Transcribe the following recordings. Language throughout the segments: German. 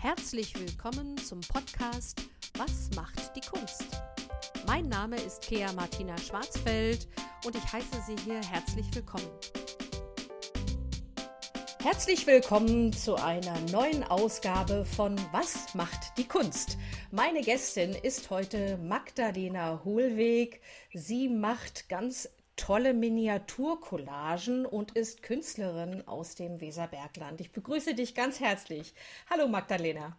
Herzlich willkommen zum Podcast Was macht die Kunst? Mein Name ist Kea Martina Schwarzfeld und ich heiße Sie hier herzlich willkommen. Herzlich willkommen zu einer neuen Ausgabe von Was macht die Kunst? Meine Gästin ist heute Magdalena Hohlweg. Sie macht ganz tolle Miniaturcollagen und ist Künstlerin aus dem Weserbergland. Ich begrüße dich ganz herzlich. Hallo Magdalena.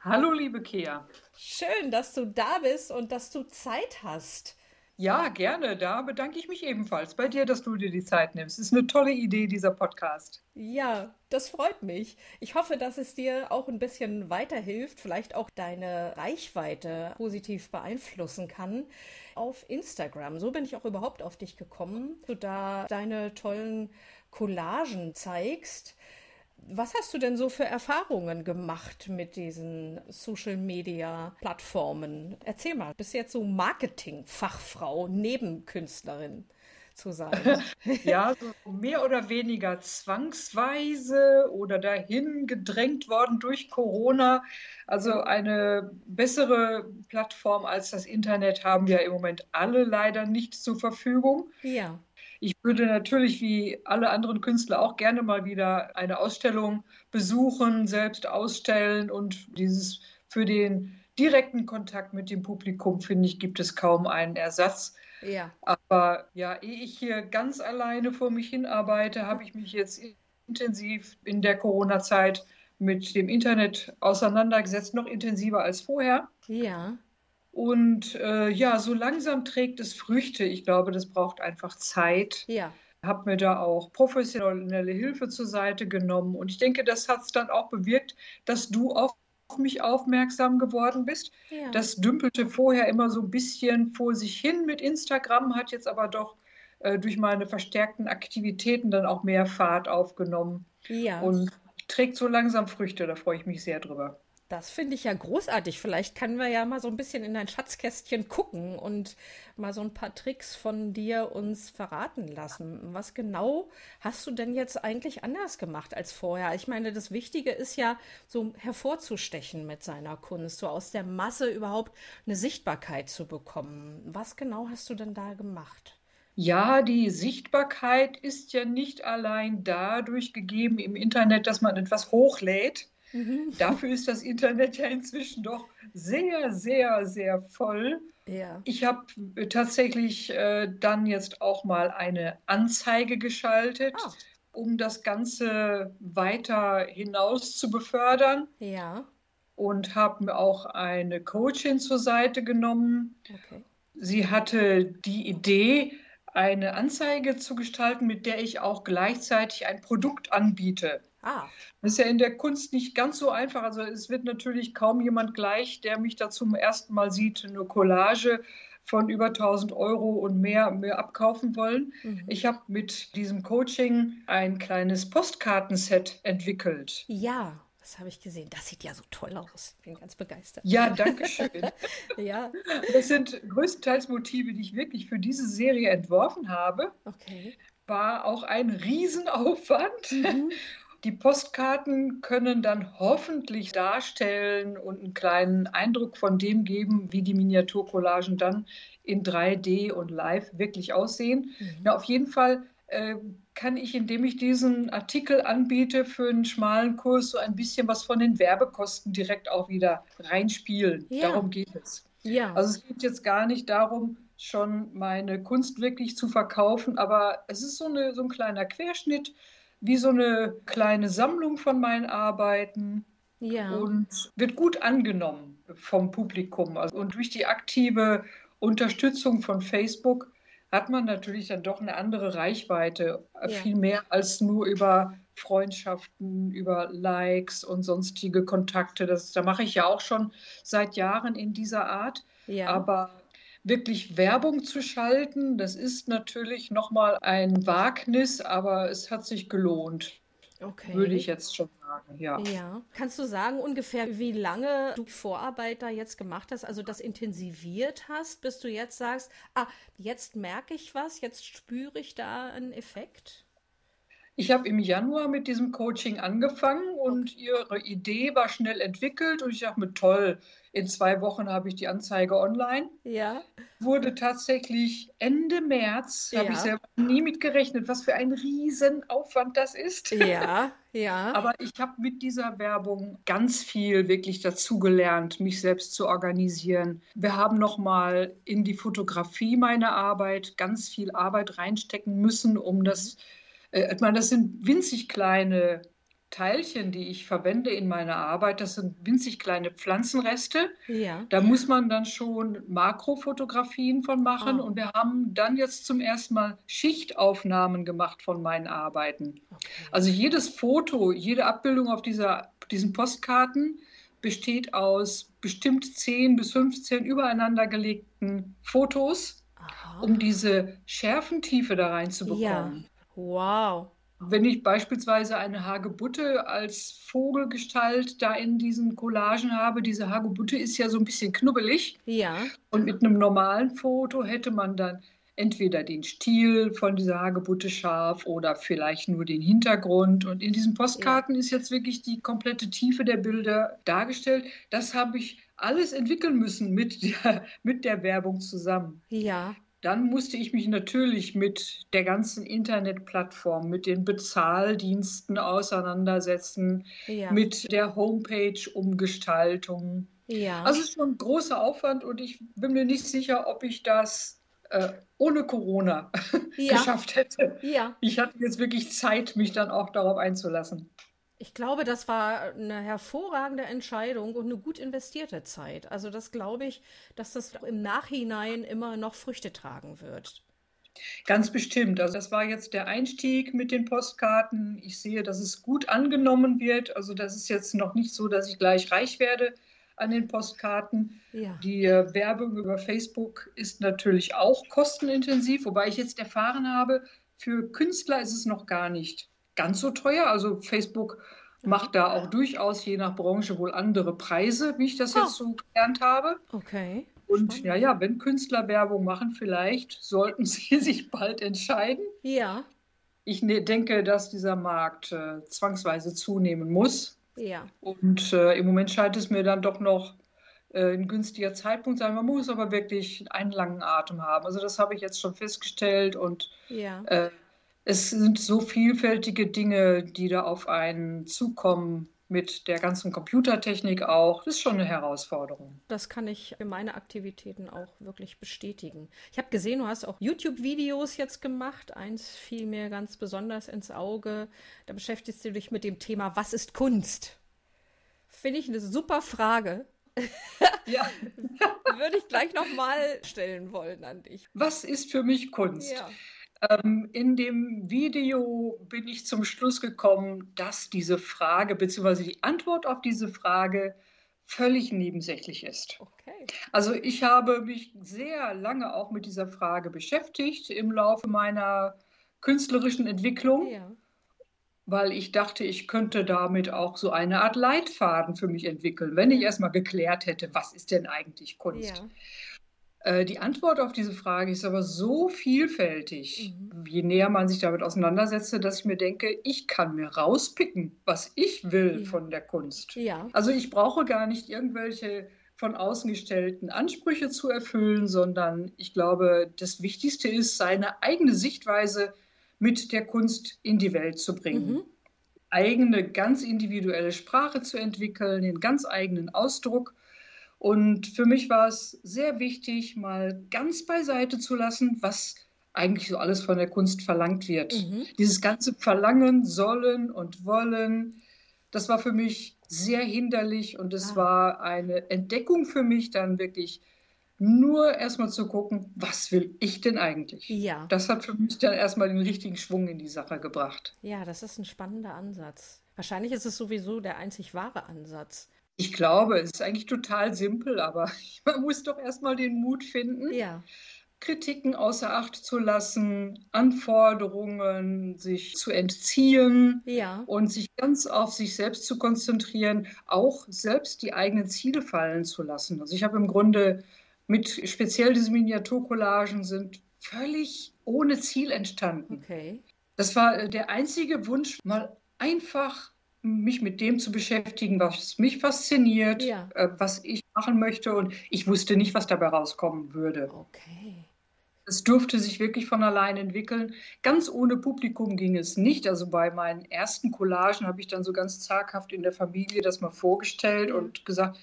Hallo liebe Kea. Schön, dass du da bist und dass du Zeit hast. Ja, gerne. Da bedanke ich mich ebenfalls bei dir, dass du dir die Zeit nimmst. Ist eine tolle Idee, dieser Podcast. Ja, das freut mich. Ich hoffe, dass es dir auch ein bisschen weiterhilft, vielleicht auch deine Reichweite positiv beeinflussen kann auf Instagram. So bin ich auch überhaupt auf dich gekommen, du da deine tollen Collagen zeigst. Was hast du denn so für Erfahrungen gemacht mit diesen Social Media Plattformen? Erzähl mal, bist jetzt so Marketing-Fachfrau, Nebenkünstlerin zu sein? ja, so mehr oder weniger zwangsweise oder dahin gedrängt worden durch Corona. Also eine bessere Plattform als das Internet haben wir im Moment alle leider nicht zur Verfügung. Ja. Ich würde natürlich wie alle anderen Künstler auch gerne mal wieder eine Ausstellung besuchen, selbst ausstellen und dieses für den direkten Kontakt mit dem Publikum, finde ich, gibt es kaum einen Ersatz. Ja. Aber ja, ehe ich hier ganz alleine vor mich hinarbeite, habe ich mich jetzt intensiv in der Corona-Zeit mit dem Internet auseinandergesetzt, noch intensiver als vorher. Ja. Und äh, ja, so langsam trägt es Früchte. Ich glaube, das braucht einfach Zeit. Ja. Habe mir da auch professionelle Hilfe zur Seite genommen. Und ich denke, das hat es dann auch bewirkt, dass du auf mich aufmerksam geworden bist. Ja. Das dümpelte vorher immer so ein bisschen vor sich hin mit Instagram, hat jetzt aber doch äh, durch meine verstärkten Aktivitäten dann auch mehr Fahrt aufgenommen. Ja. Und trägt so langsam Früchte. Da freue ich mich sehr drüber. Das finde ich ja großartig. Vielleicht können wir ja mal so ein bisschen in dein Schatzkästchen gucken und mal so ein paar Tricks von dir uns verraten lassen. Was genau hast du denn jetzt eigentlich anders gemacht als vorher? Ich meine, das Wichtige ist ja, so hervorzustechen mit seiner Kunst, so aus der Masse überhaupt eine Sichtbarkeit zu bekommen. Was genau hast du denn da gemacht? Ja, die Sichtbarkeit ist ja nicht allein dadurch gegeben im Internet, dass man etwas hochlädt Mhm. Dafür ist das Internet ja inzwischen doch sehr, sehr, sehr voll. Ja. Ich habe tatsächlich äh, dann jetzt auch mal eine Anzeige geschaltet, oh. um das Ganze weiter hinaus zu befördern. Ja. Und habe mir auch eine Coachin zur Seite genommen. Okay. Sie hatte die Idee, eine Anzeige zu gestalten, mit der ich auch gleichzeitig ein Produkt anbiete. Ah. Das ist ja in der Kunst nicht ganz so einfach. Also es wird natürlich kaum jemand gleich, der mich da zum ersten Mal sieht, eine Collage von über 1000 Euro und mehr, mehr abkaufen wollen. Mhm. Ich habe mit diesem Coaching ein kleines Postkartenset entwickelt. Ja, das habe ich gesehen. Das sieht ja so toll aus. Ich bin ganz begeistert. Ja, danke schön. ja. Das sind größtenteils Motive, die ich wirklich für diese Serie entworfen habe. Okay. War auch ein Riesenaufwand. Mhm. Die Postkarten können dann hoffentlich darstellen und einen kleinen Eindruck von dem geben, wie die Miniaturcollagen dann in 3D und live wirklich aussehen. Mhm. Ja, auf jeden Fall äh, kann ich, indem ich diesen Artikel anbiete, für einen schmalen Kurs so ein bisschen was von den Werbekosten direkt auch wieder reinspielen. Ja. Darum geht es. Ja. Also es geht jetzt gar nicht darum, schon meine Kunst wirklich zu verkaufen, aber es ist so, eine, so ein kleiner Querschnitt wie so eine kleine Sammlung von meinen Arbeiten. Ja. Und wird gut angenommen vom Publikum. Also, und durch die aktive Unterstützung von Facebook hat man natürlich dann doch eine andere Reichweite. Ja. Viel mehr als nur über Freundschaften, über Likes und sonstige Kontakte. Das, da mache ich ja auch schon seit Jahren in dieser Art. Ja. Aber wirklich Werbung zu schalten, das ist natürlich nochmal ein Wagnis, aber es hat sich gelohnt. Okay. Würde ich jetzt schon sagen, ja. Ja. Kannst du sagen ungefähr, wie lange du Vorarbeit da jetzt gemacht hast, also das intensiviert hast, bis du jetzt sagst, ah, jetzt merke ich was, jetzt spüre ich da einen Effekt? Ich habe im Januar mit diesem Coaching angefangen und ihre Idee war schnell entwickelt und ich dachte mir, toll, in zwei Wochen habe ich die Anzeige online. Ja. Wurde tatsächlich Ende März, ja. habe ich selber nie mitgerechnet, was für ein Riesenaufwand das ist. Ja, ja. Aber ich habe mit dieser Werbung ganz viel wirklich dazugelernt, mich selbst zu organisieren. Wir haben nochmal in die Fotografie meiner Arbeit ganz viel Arbeit reinstecken müssen, um das, äh, ich meine, das sind winzig kleine Teilchen, die ich verwende in meiner Arbeit, das sind winzig kleine Pflanzenreste. Ja. Da muss man dann schon Makrofotografien von machen. Oh. Und wir haben dann jetzt zum ersten Mal Schichtaufnahmen gemacht von meinen Arbeiten. Okay. Also jedes Foto, jede Abbildung auf dieser, diesen Postkarten besteht aus bestimmt 10 bis 15 übereinander gelegten Fotos, Aha. um diese Schärfentiefe da reinzubekommen. Ja. Wow. Wenn ich beispielsweise eine Hagebutte als Vogelgestalt da in diesen Collagen habe, diese Hagebutte ist ja so ein bisschen knubbelig. Ja. Und mit einem normalen Foto hätte man dann entweder den Stiel von dieser Hagebutte scharf oder vielleicht nur den Hintergrund. Und in diesen Postkarten ja. ist jetzt wirklich die komplette Tiefe der Bilder dargestellt. Das habe ich alles entwickeln müssen mit der, mit der Werbung zusammen. Ja. Dann musste ich mich natürlich mit der ganzen Internetplattform, mit den Bezahldiensten auseinandersetzen, ja. mit der Homepage-Umgestaltung. Ja. Also es ist schon ein großer Aufwand und ich bin mir nicht sicher, ob ich das äh, ohne Corona ja. geschafft hätte. Ja. Ich hatte jetzt wirklich Zeit, mich dann auch darauf einzulassen. Ich glaube, das war eine hervorragende Entscheidung und eine gut investierte Zeit. Also das glaube ich, dass das im Nachhinein immer noch Früchte tragen wird. Ganz bestimmt. Also das war jetzt der Einstieg mit den Postkarten. Ich sehe, dass es gut angenommen wird. Also das ist jetzt noch nicht so, dass ich gleich reich werde an den Postkarten. Ja. Die äh, Werbung über Facebook ist natürlich auch kostenintensiv, wobei ich jetzt erfahren habe, für Künstler ist es noch gar nicht ganz so teuer. Also Facebook macht da auch durchaus je nach Branche wohl andere Preise, wie ich das oh. jetzt so gelernt habe. Okay. Und Spannend. ja, ja, wenn Künstler Werbung machen, vielleicht sollten sie sich bald entscheiden. Ja. Ich ne denke, dass dieser Markt äh, zwangsweise zunehmen muss. Ja. Und äh, im Moment scheint es mir dann doch noch äh, ein günstiger Zeitpunkt sein. Man muss aber wirklich einen langen Atem haben. Also das habe ich jetzt schon festgestellt und ja. Es sind so vielfältige Dinge, die da auf einen zukommen mit der ganzen Computertechnik auch. Das ist schon eine Herausforderung. Das kann ich für meine Aktivitäten auch wirklich bestätigen. Ich habe gesehen, du hast auch YouTube-Videos jetzt gemacht. Eins fiel mir ganz besonders ins Auge. Da beschäftigst du dich mit dem Thema, was ist Kunst? Finde ich eine super Frage. Ja. Würde ich gleich nochmal stellen wollen an dich. Was ist für mich Kunst? Ja. Ähm, in dem Video bin ich zum Schluss gekommen, dass diese Frage bzw. die Antwort auf diese Frage völlig nebensächlich ist. Okay. Also ich habe mich sehr lange auch mit dieser Frage beschäftigt im Laufe meiner künstlerischen Entwicklung, ja. weil ich dachte, ich könnte damit auch so eine Art Leitfaden für mich entwickeln, wenn ich erstmal geklärt hätte, was ist denn eigentlich Kunst. Ja. Äh, die Antwort auf diese Frage ist aber so vielfältig, mhm. je näher man sich damit auseinandersetzt, dass ich mir denke, ich kann mir rauspicken, was ich will ja. von der Kunst. Ja. Also ich brauche gar nicht irgendwelche von außen gestellten Ansprüche zu erfüllen, sondern ich glaube, das Wichtigste ist, seine eigene Sichtweise mit der Kunst in die Welt zu bringen. Mhm. Eigene, ganz individuelle Sprache zu entwickeln, den ganz eigenen Ausdruck und für mich war es sehr wichtig, mal ganz beiseite zu lassen, was eigentlich so alles von der Kunst verlangt wird. Mhm. Dieses ganze Verlangen, Sollen und Wollen, das war für mich sehr hinderlich und es ah. war eine Entdeckung für mich, dann wirklich nur erstmal zu gucken, was will ich denn eigentlich? Ja. Das hat für mich dann erstmal den richtigen Schwung in die Sache gebracht. Ja, das ist ein spannender Ansatz. Wahrscheinlich ist es sowieso der einzig wahre Ansatz. Ich glaube, es ist eigentlich total simpel, aber man muss doch erstmal den Mut finden, ja. Kritiken außer Acht zu lassen, Anforderungen sich zu entziehen ja. und sich ganz auf sich selbst zu konzentrieren, auch selbst die eigenen Ziele fallen zu lassen. Also ich habe im Grunde mit speziell diese Miniaturcollagen sind völlig ohne Ziel entstanden. Okay. Das war äh, der einzige Wunsch, mal einfach mich mit dem zu beschäftigen, was mich fasziniert, Ja. äh, was ich machen möchte. Und ich wusste nicht, was dabei rauskommen würde. Okay. Es durfte sich wirklich von allein entwickeln. Ganz ohne Publikum ging es nicht. Also bei meinen ersten Collagen habe ich dann so ganz zaghaft in der Familie das mal vorgestellt und gesagt,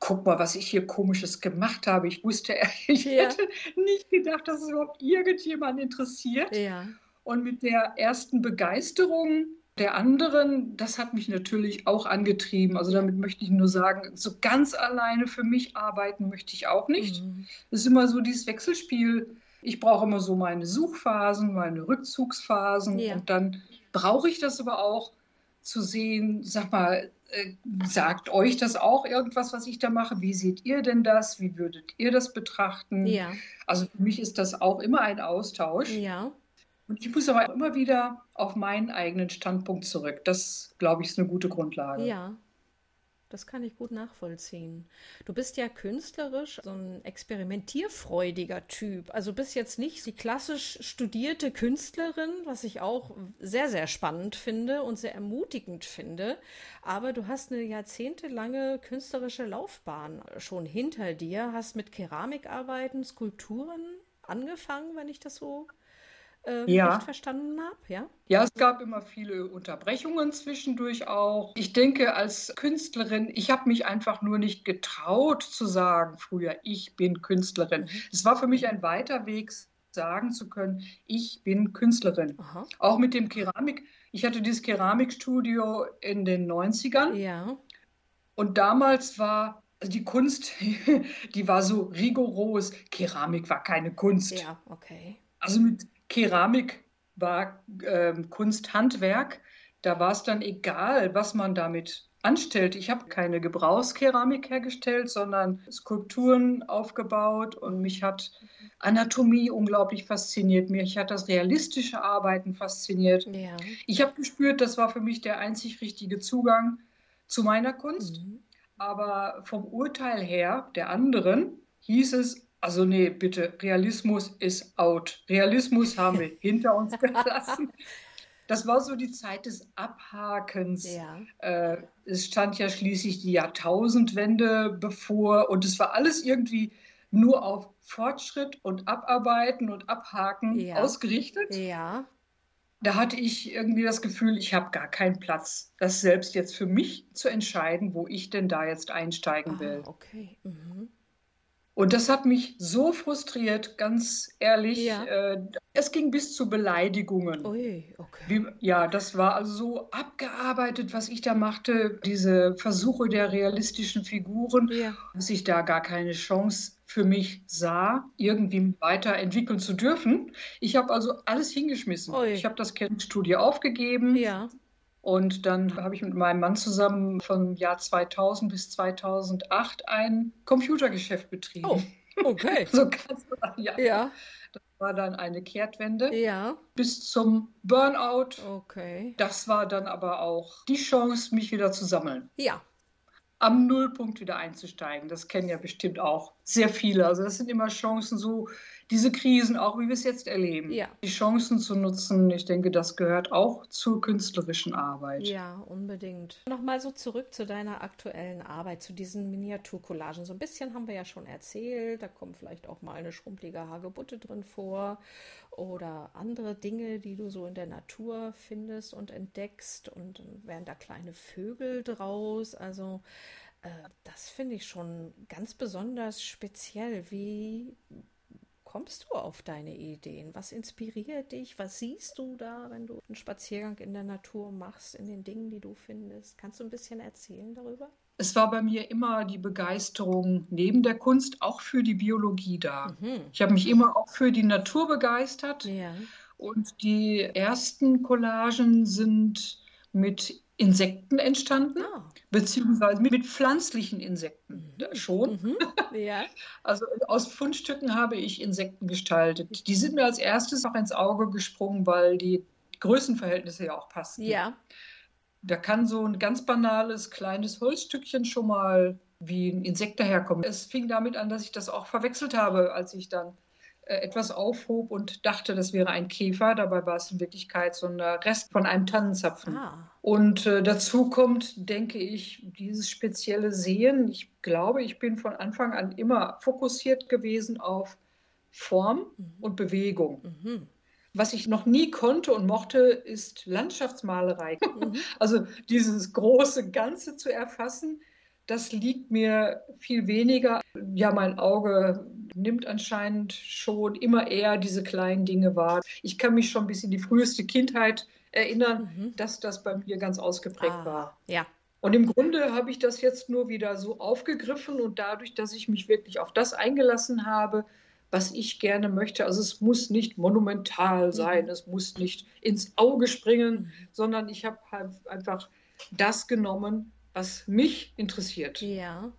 guck mal, was ich hier komisches gemacht habe. Ich wusste, ich Ja. hätte nicht gedacht, dass es überhaupt irgendjemand interessiert. Ja. Und mit der ersten Begeisterung der anderen, das hat mich natürlich auch angetrieben. Also damit möchte ich nur sagen, so ganz alleine für mich arbeiten möchte ich auch nicht. Mhm. Es ist immer so dieses Wechselspiel. Ich brauche immer so meine Suchphasen, meine Rückzugsphasen Ja. und dann brauche ich das aber auch zu sehen, sag mal, äh, sagt euch das auch irgendwas, was ich da mache? Wie seht ihr denn das? Wie würdet ihr das betrachten? Ja. Also für mich ist das auch immer ein Austausch. Ja. Und ich muss aber immer wieder auf meinen eigenen Standpunkt zurück. Das, glaube ich, ist eine gute Grundlage. Ja, das kann ich gut nachvollziehen. Du bist ja künstlerisch so ein experimentierfreudiger Typ. Also bist jetzt nicht die klassisch studierte Künstlerin, was ich auch sehr, sehr spannend finde und sehr ermutigend finde. Aber du hast eine jahrzehntelange künstlerische Laufbahn schon hinter dir, hast mit Keramikarbeiten, Skulpturen angefangen, wenn ich das so äh, Ja. recht verstanden habe, ja? Ja, es gab immer viele Unterbrechungen zwischendurch auch. Ich denke, als Künstlerin, ich habe mich einfach nur nicht getraut zu sagen früher, ich bin Künstlerin. Mhm. Es war für mich ein weiter Weg, sagen zu können, ich bin Künstlerin. Aha. Auch mit dem Keramik. Ich hatte dieses Keramikstudio in den 90ern Ja. und damals war also die Kunst, die war so rigoros. Keramik war keine Kunst. Ja, okay. Also mit Keramik war ähm, Kunsthandwerk. Da war es dann egal, was man damit anstellt. Ich habe keine Gebrauchskeramik hergestellt, sondern Skulpturen aufgebaut und mich hat Anatomie unglaublich fasziniert. Mich hat das realistische Arbeiten fasziniert. Ja. Ich habe gespürt, das war für mich der einzig richtige Zugang zu meiner Kunst. Mhm. Aber vom Urteil her der anderen hieß es, also nee, bitte, Realismus ist out. Realismus haben wir hinter uns gelassen. Das war so die Zeit des Abhakens. Ja. Äh, es stand ja schließlich die Jahrtausendwende bevor und es war alles irgendwie nur auf Fortschritt und Abarbeiten und Abhaken Ja. ausgerichtet. Ja. Da hatte ich irgendwie das Gefühl, ich habe gar keinen Platz, das selbst jetzt für mich zu entscheiden, wo ich denn da jetzt einsteigen Ah, will. okay. Mhm. Und das hat mich so frustriert, ganz ehrlich. Ja. Äh, es ging bis zu Beleidigungen. Ui, okay. Wie, ja, das war also so abgearbeitet, was ich da machte, diese Versuche der realistischen Figuren, Ja. dass ich da gar keine Chance für mich sah, irgendwie weiterentwickeln zu dürfen. Ich habe also alles hingeschmissen. Ui. Ich habe das Kernstudio aufgegeben Ja. Und dann habe ich mit meinem Mann zusammen vom Jahr 2000 bis 2008 ein Computergeschäft betrieben. Oh, okay. So ganz, ja, Ja. war dann eine Kehrtwende Ja. bis zum Burnout. Okay. Das war dann aber auch die Chance, mich wieder zu sammeln. Ja. Am Nullpunkt wieder einzusteigen. Das kennen ja bestimmt auch sehr viele. Also das sind immer Chancen, so diese Krisen, auch wie wir es jetzt erleben. Ja. Die Chancen zu nutzen, ich denke, das gehört auch zur künstlerischen Arbeit. Ja, unbedingt. Nochmal so zurück zu deiner aktuellen Arbeit, zu diesen Miniaturcollagen. So ein bisschen haben wir ja schon erzählt. Da kommt vielleicht auch mal eine schrumpelige Hagebutte drin vor oder andere Dinge, die du so in der Natur findest und entdeckst. Und dann werden da kleine Vögel draus. Also äh, das finde ich schon ganz besonders speziell. Wie kommst du auf deine Ideen? Was inspiriert dich? Was siehst du da, wenn du einen Spaziergang in der Natur machst, in den Dingen, die du findest? Kannst du ein bisschen erzählen darüber? Es war bei mir immer die Begeisterung neben der Kunst auch für die Biologie da. Mhm. Ich habe mich immer auch für die Natur begeistert. Ja. Und die ersten Collagen sind mit Insekten entstanden, Ah. beziehungsweise mit, pflanzlichen Insekten Mhm. Da schon. Mhm. Ja. Also aus Fundstücken habe ich Insekten gestaltet. Die sind mir als erstes noch ins Auge gesprungen, weil die Größenverhältnisse ja auch passen. Ja. Da kann so ein ganz banales kleines Holzstückchen schon mal wie ein Insekt daherkommen. Es fing damit an, dass ich das auch verwechselt habe, als ich dann etwas aufhob und dachte, das wäre ein Käfer. Dabei war es in Wirklichkeit so ein Rest von einem Tannenzapfen. Ah. Und äh, dazu kommt, denke ich, dieses spezielle Sehen. Ich glaube, ich bin von Anfang an immer fokussiert gewesen auf Form mhm. und Bewegung. Mhm. Was ich noch nie konnte und mochte, ist Landschaftsmalerei. Mhm. Also dieses große Ganze zu erfassen, das liegt mir viel weniger. Ja, mein Auge nimmt anscheinend schon immer eher diese kleinen Dinge wahr. Ich kann mich schon bis in die früheste Kindheit erinnern, mhm. dass das bei mir ganz ausgeprägt ah, war. Ja. Und im Grunde habe ich das jetzt nur wieder so aufgegriffen und dadurch, dass ich mich wirklich auf das eingelassen habe, was ich gerne möchte. Also es muss nicht monumental mhm. sein, es muss nicht ins Auge springen, mhm. sondern ich habe halt einfach das genommen, was mich interessiert. Ja.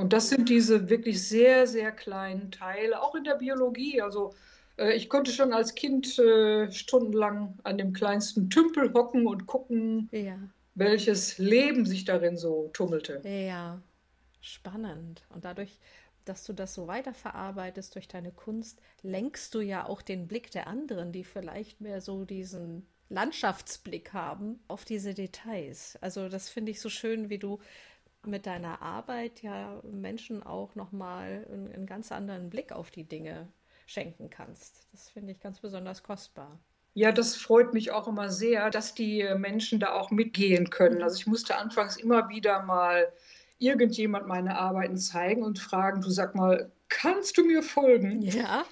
Und das sind diese wirklich sehr, sehr kleinen Teile, auch in der Biologie. Also äh, ich konnte schon als Kind äh, stundenlang an dem kleinsten Tümpel hocken und gucken, ja. welches Leben sich darin so tummelte. Ja, spannend. Und dadurch, dass du das so weiterverarbeitest durch deine Kunst, lenkst du ja auch den Blick der anderen, die vielleicht mehr so diesen Landschaftsblick haben auf diese Details. Also das finde ich so schön, wie du mit deiner Arbeit ja Menschen auch nochmal einen, einen ganz anderen Blick auf die Dinge schenken kannst. Das finde ich ganz besonders kostbar. Ja, das freut mich auch immer sehr, dass die Menschen da auch mitgehen können. Mhm. Also ich musste anfangs immer wieder mal irgendjemand meine Arbeiten zeigen und fragen, du sag mal, kannst du mir folgen? Ja.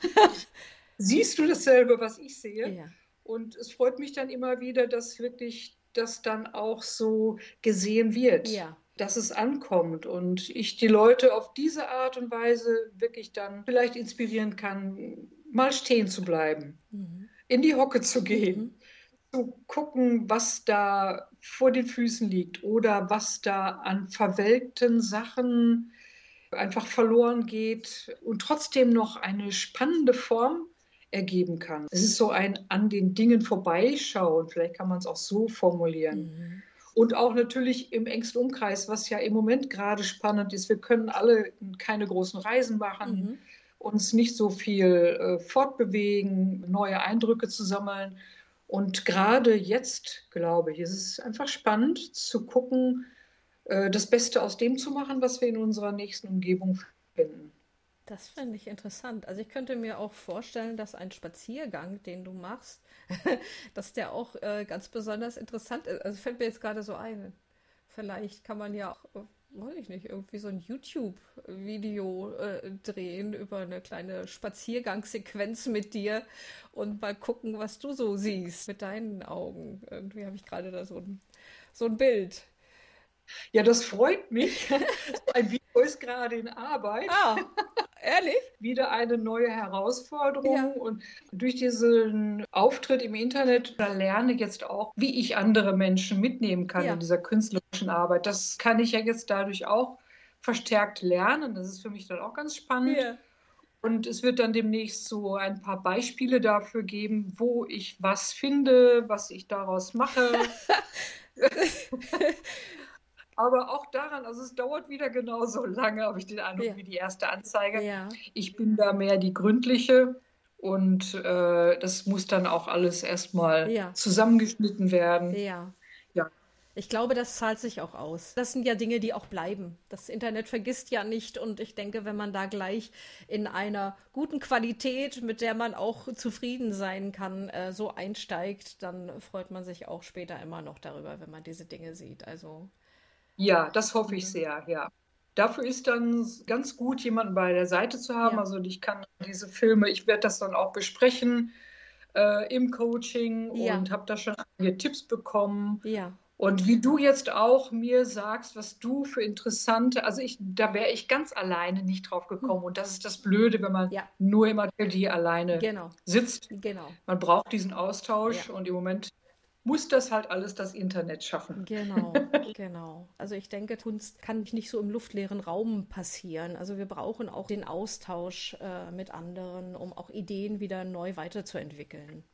Siehst du dasselbe, was ich sehe? Ja. Und es freut mich dann immer wieder, dass wirklich das dann auch so gesehen wird. Ja. Dass es ankommt und ich die Leute auf diese Art und Weise wirklich dann vielleicht inspirieren kann, mal stehen zu bleiben, mhm. in die Hocke zu gehen, mhm. zu gucken, was da vor den Füßen liegt oder was da an verwelkten Sachen einfach verloren geht und trotzdem noch eine spannende Form ergeben kann. Es ist so ein an den Dingen vorbeischauen, vielleicht kann man es auch so formulieren. Mhm. Und auch natürlich im engsten Umkreis, was ja im Moment gerade spannend ist. Wir können alle keine großen Reisen machen, mhm. uns nicht so viel äh, fortbewegen, neue Eindrücke zu sammeln. Und gerade jetzt, glaube ich, ist es einfach spannend zu gucken, äh, das Beste aus dem zu machen, was wir in unserer nächsten Umgebung finden. Das finde ich interessant. Also ich könnte mir auch vorstellen, dass ein Spaziergang, den du machst, dass der auch äh, ganz besonders interessant ist. Also fällt mir jetzt gerade so ein. Vielleicht kann man ja auch, weiß ich nicht, irgendwie so ein YouTube-Video äh, drehen über eine kleine Spaziergangssequenz mit dir und mal gucken, was du so siehst mit deinen Augen. Irgendwie habe ich gerade da so ein, so ein Bild. Ja, das freut mich. ein Video ist gerade in Arbeit. Ah, Ehrlich? Wieder eine neue Herausforderung. Ja. Und durch diesen Auftritt im Internet da lerne ich jetzt auch, wie ich andere Menschen mitnehmen kann ja. in dieser künstlerischen Arbeit. Das kann ich ja jetzt dadurch auch verstärkt lernen. Das ist für mich dann auch ganz spannend. Ja. Und es wird dann demnächst so ein paar Beispiele dafür geben, wo ich was finde, was ich daraus mache. Aber auch daran, also es dauert wieder genauso lange, habe ich den Eindruck, ja. wie die erste Anzeige. Ja. Ich bin da mehr die gründliche und äh, das muss dann auch alles erstmal ja. zusammengeschnitten werden. Ja. Ich glaube, das zahlt sich auch aus. Das sind ja Dinge, die auch bleiben. Das Internet vergisst ja nicht und ich denke, wenn man da gleich in einer guten Qualität, mit der man auch zufrieden sein kann, äh, so einsteigt, dann freut man sich auch später immer noch darüber, wenn man diese Dinge sieht. Also ja, das hoffe ich mhm. sehr, ja. Dafür ist dann ganz gut, jemanden bei der Seite zu haben. Ja. Also ich kann diese Filme, ich werde das dann auch besprechen äh, im Coaching ja. und habe da schon einige Tipps bekommen. Ja. Und wie du jetzt auch mir sagst, was du für interessante, also ich, da wäre ich ganz alleine nicht drauf gekommen. Hm. Und das ist das Blöde, wenn man ja. nur im Atelier alleine genau. sitzt. Genau. Man braucht diesen Austausch ja. und im Moment muss das halt alles das Internet schaffen. Genau, genau. Also ich denke, Kunst kann nicht so im luftleeren Raum passieren. Also wir brauchen auch den Austausch äh, mit anderen, um auch Ideen wieder neu weiterzuentwickeln.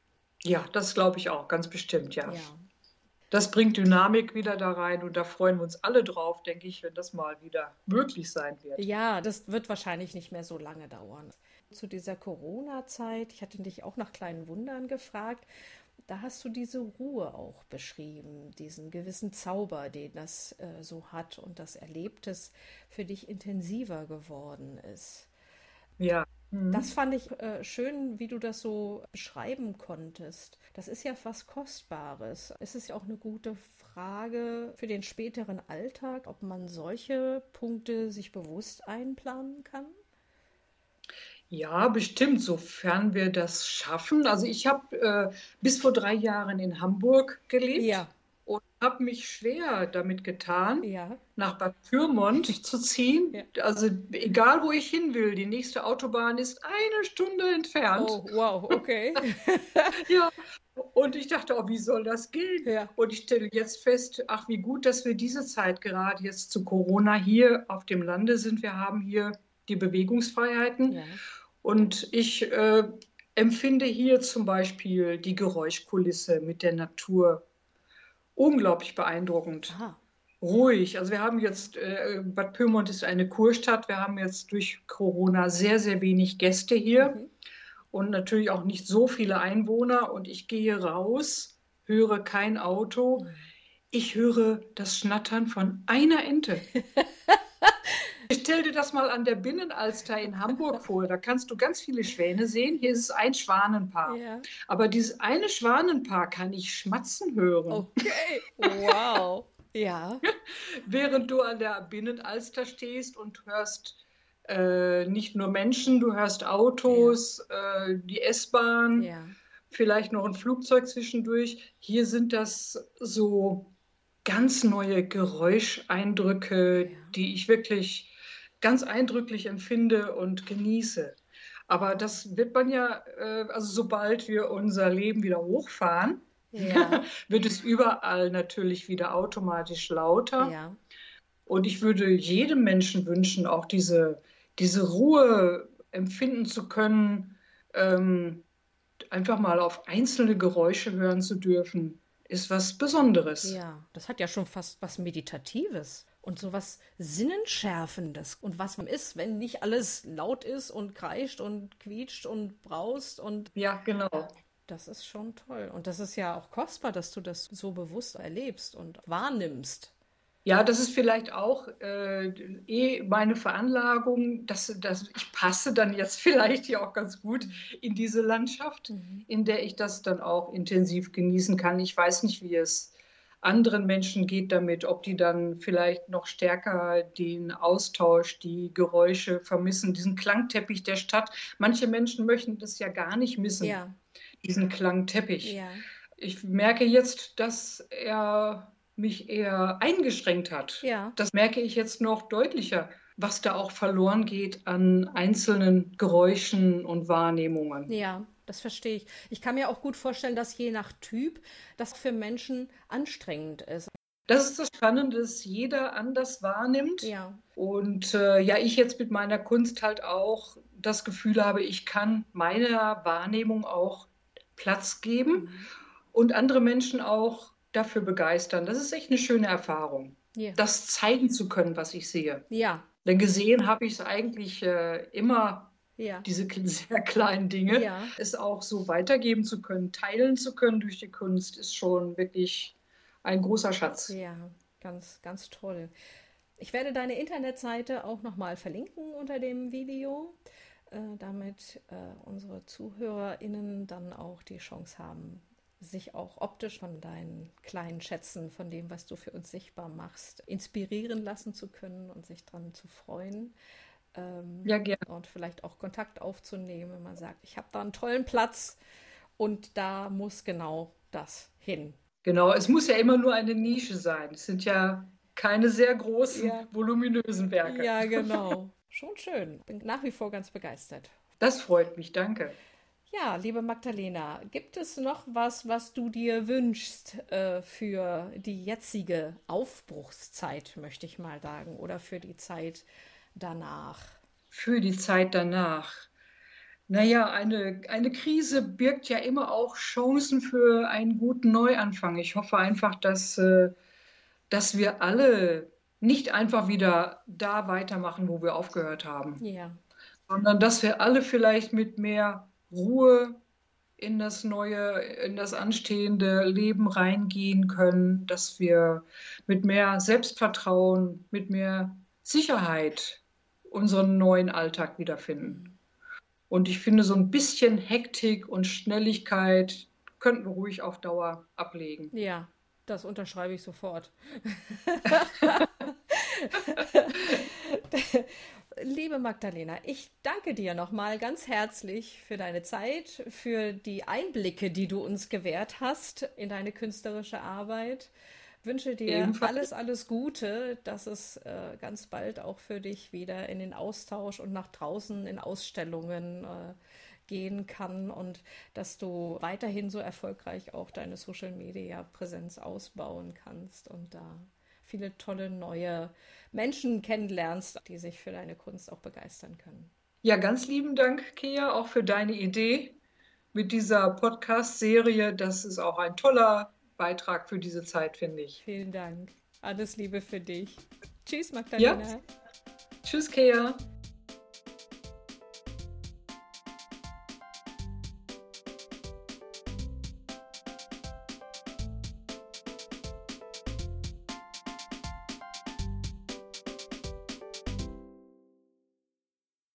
Ja, das glaube ich auch, ganz bestimmt, ja. ja. das bringt Dynamik wieder da rein und da freuen wir uns alle drauf, denke ich, wenn das mal wieder möglich sein wird. Ja, das wird wahrscheinlich nicht mehr so lange dauern. Zu dieser Corona-Zeit, ich hatte dich auch nach kleinen Wundern gefragt, da hast du diese Ruhe auch beschrieben, diesen gewissen Zauber, den das äh, so hat und das Erlebtes für dich intensiver geworden ist. Ja. Mhm. Das fand ich äh, schön, wie du das so beschreiben konntest. Das ist ja was Kostbares. Es ist ja auch eine gute Frage für den späteren Alltag, ob man solche Punkte sich bewusst einplanen kann. Ja, bestimmt, sofern wir das schaffen. Also ich habe äh, bis vor drei Jahren in Hamburg gelebt Ja, und habe mich schwer damit getan, ja, nach Bad Pyrmont zu ziehen. ja. Also egal, wo ich hin will, die nächste Autobahn ist eine Stunde entfernt. Oh, wow, okay. Ja, und ich dachte, oh, wie soll das gehen? Ja, Und ich stelle jetzt fest, ach, wie gut, dass wir diese Zeit gerade jetzt zu Corona hier auf dem Lande sind. Wir haben hier die Bewegungsfreiheiten. ja, Und ich äh, empfinde hier zum Beispiel die Geräuschkulisse mit der Natur unglaublich beeindruckend. aha, Ruhig. Also wir haben jetzt, äh, Bad Pyrmont ist eine Kurstadt. Wir haben jetzt durch Corona sehr, sehr wenig Gäste hier mhm. und natürlich auch nicht so viele Einwohner. Und ich gehe raus, höre kein Auto. Mhm. Ich höre das Schnattern von einer Ente. Ich stell dir das mal an der Binnenalster in Hamburg vor. Da kannst du ganz viele Schwäne sehen. Hier ist es ein Schwanenpaar. Ja, Aber dieses eine Schwanenpaar kann ich schmatzen hören. okay, wow. Ja, Während du an der Binnenalster stehst und hörst äh, nicht nur Menschen, du hörst Autos, äh, die S-Bahn, ja, vielleicht noch ein Flugzeug zwischendurch. Hier sind das so ganz neue Geräuscheindrücke, ja, die ich wirklich ganz eindrücklich empfinde und genieße. Aber das wird man ja, äh, also sobald wir unser Leben wieder hochfahren, ja, wird es überall natürlich wieder automatisch lauter. ja, Und ich würde jedem Menschen wünschen, auch diese, diese Ruhe empfinden zu können, ähm, einfach mal auf einzelne Geräusche hören zu dürfen, ist was Besonderes. ja. Das hat ja schon fast was Meditatives und so was Sinnenschärfendes. Und was man ist, wenn nicht alles laut ist und kreischt und quietscht und braust und Ja, genau. das ist schon toll. Und das ist ja auch kostbar, dass du das so bewusst erlebst und wahrnimmst. Ja, das ist vielleicht auch äh, eh meine Veranlagung, dass, dass ich passe dann jetzt vielleicht hier auch ganz gut in diese Landschaft, Mhm. in der ich das dann auch intensiv genießen kann. Ich weiß nicht, wie es anderen Menschen geht damit, ob die dann vielleicht noch stärker den Austausch, die Geräusche vermissen, diesen Klangteppich der Stadt. Manche Menschen möchten das ja gar nicht missen, Ja, diesen Klangteppich. ja, Ich merke jetzt, dass er mich eher eingeschränkt hat. ja, Das merke ich jetzt noch deutlicher, was da auch verloren geht an einzelnen Geräuschen und Wahrnehmungen. ja, das verstehe ich. Ich kann mir auch gut vorstellen, dass je nach Typ das für Menschen anstrengend ist. Das ist das Spannende, dass jeder anders wahrnimmt. Ja, Und äh, ja, ich jetzt mit meiner Kunst halt auch das Gefühl habe, ich kann meiner Wahrnehmung auch Platz geben mhm. und andere Menschen auch dafür begeistern. Das ist echt eine schöne Erfahrung, ja, das zeigen zu können, was ich sehe. ja, Denn gesehen habe ich es eigentlich äh, immer, ja, diese sehr kleinen Dinge. ja. Es auch so weitergeben zu können, teilen zu können durch die Kunst, ist schon wirklich ein großer Schatz. Ja, ganz, ganz toll. Ich werde deine Internetseite auch nochmal verlinken unter dem Video, äh, damit äh, unsere ZuhörerInnen dann auch die Chance haben, sich auch optisch von deinen kleinen Schätzen, von dem, was du für uns sichtbar machst, inspirieren lassen zu können und sich dran zu freuen. Ähm, Ja, gerne. und vielleicht auch Kontakt aufzunehmen, wenn man sagt, ich habe da einen tollen Platz und da muss genau das hin. Genau, es muss ja immer nur eine Nische sein. Es sind ja keine sehr großen, Ja. voluminösen Werke. Ja, genau. Schon schön. Bin nach wie vor ganz begeistert. Das freut mich, danke. Ja, liebe Magdalena, gibt es noch was, was du dir wünschst äh, für die jetzige Aufbruchszeit, möchte ich mal sagen, oder für die Zeit danach? Für die Zeit danach. Naja, eine, eine Krise birgt ja immer auch Chancen für einen guten Neuanfang. Ich hoffe einfach, dass, äh, dass wir alle nicht einfach wieder da weitermachen, wo wir aufgehört haben, Ja. sondern dass wir alle vielleicht mit mehr Ruhe in das neue, in das anstehende Leben reingehen können, dass wir mit mehr Selbstvertrauen, mit mehr Sicherheit unseren neuen Alltag wiederfinden. Und ich finde, so ein bisschen Hektik und Schnelligkeit könnten wir ruhig auf Dauer ablegen. Ja, das unterschreibe ich sofort. Liebe Magdalena, ich danke dir nochmal ganz herzlich für deine Zeit, für die Einblicke, die du uns gewährt hast in deine künstlerische Arbeit. Wünsche dir Ebenfalls. alles, alles Gute, dass es äh, ganz bald auch für dich wieder in den Austausch und nach draußen in Ausstellungen äh, gehen kann und dass du weiterhin so erfolgreich auch deine Social Media Präsenz ausbauen kannst und da viele tolle neue Menschen kennenlernst, die sich für deine Kunst auch begeistern können. Ja, ganz lieben Dank, Kea, auch für deine Idee mit dieser Podcast-Serie. Das ist auch ein toller Beitrag für diese Zeit, finde ich. Vielen Dank. Alles Liebe für dich. Tschüss, Ja, Magdalena. tschüss, Kea.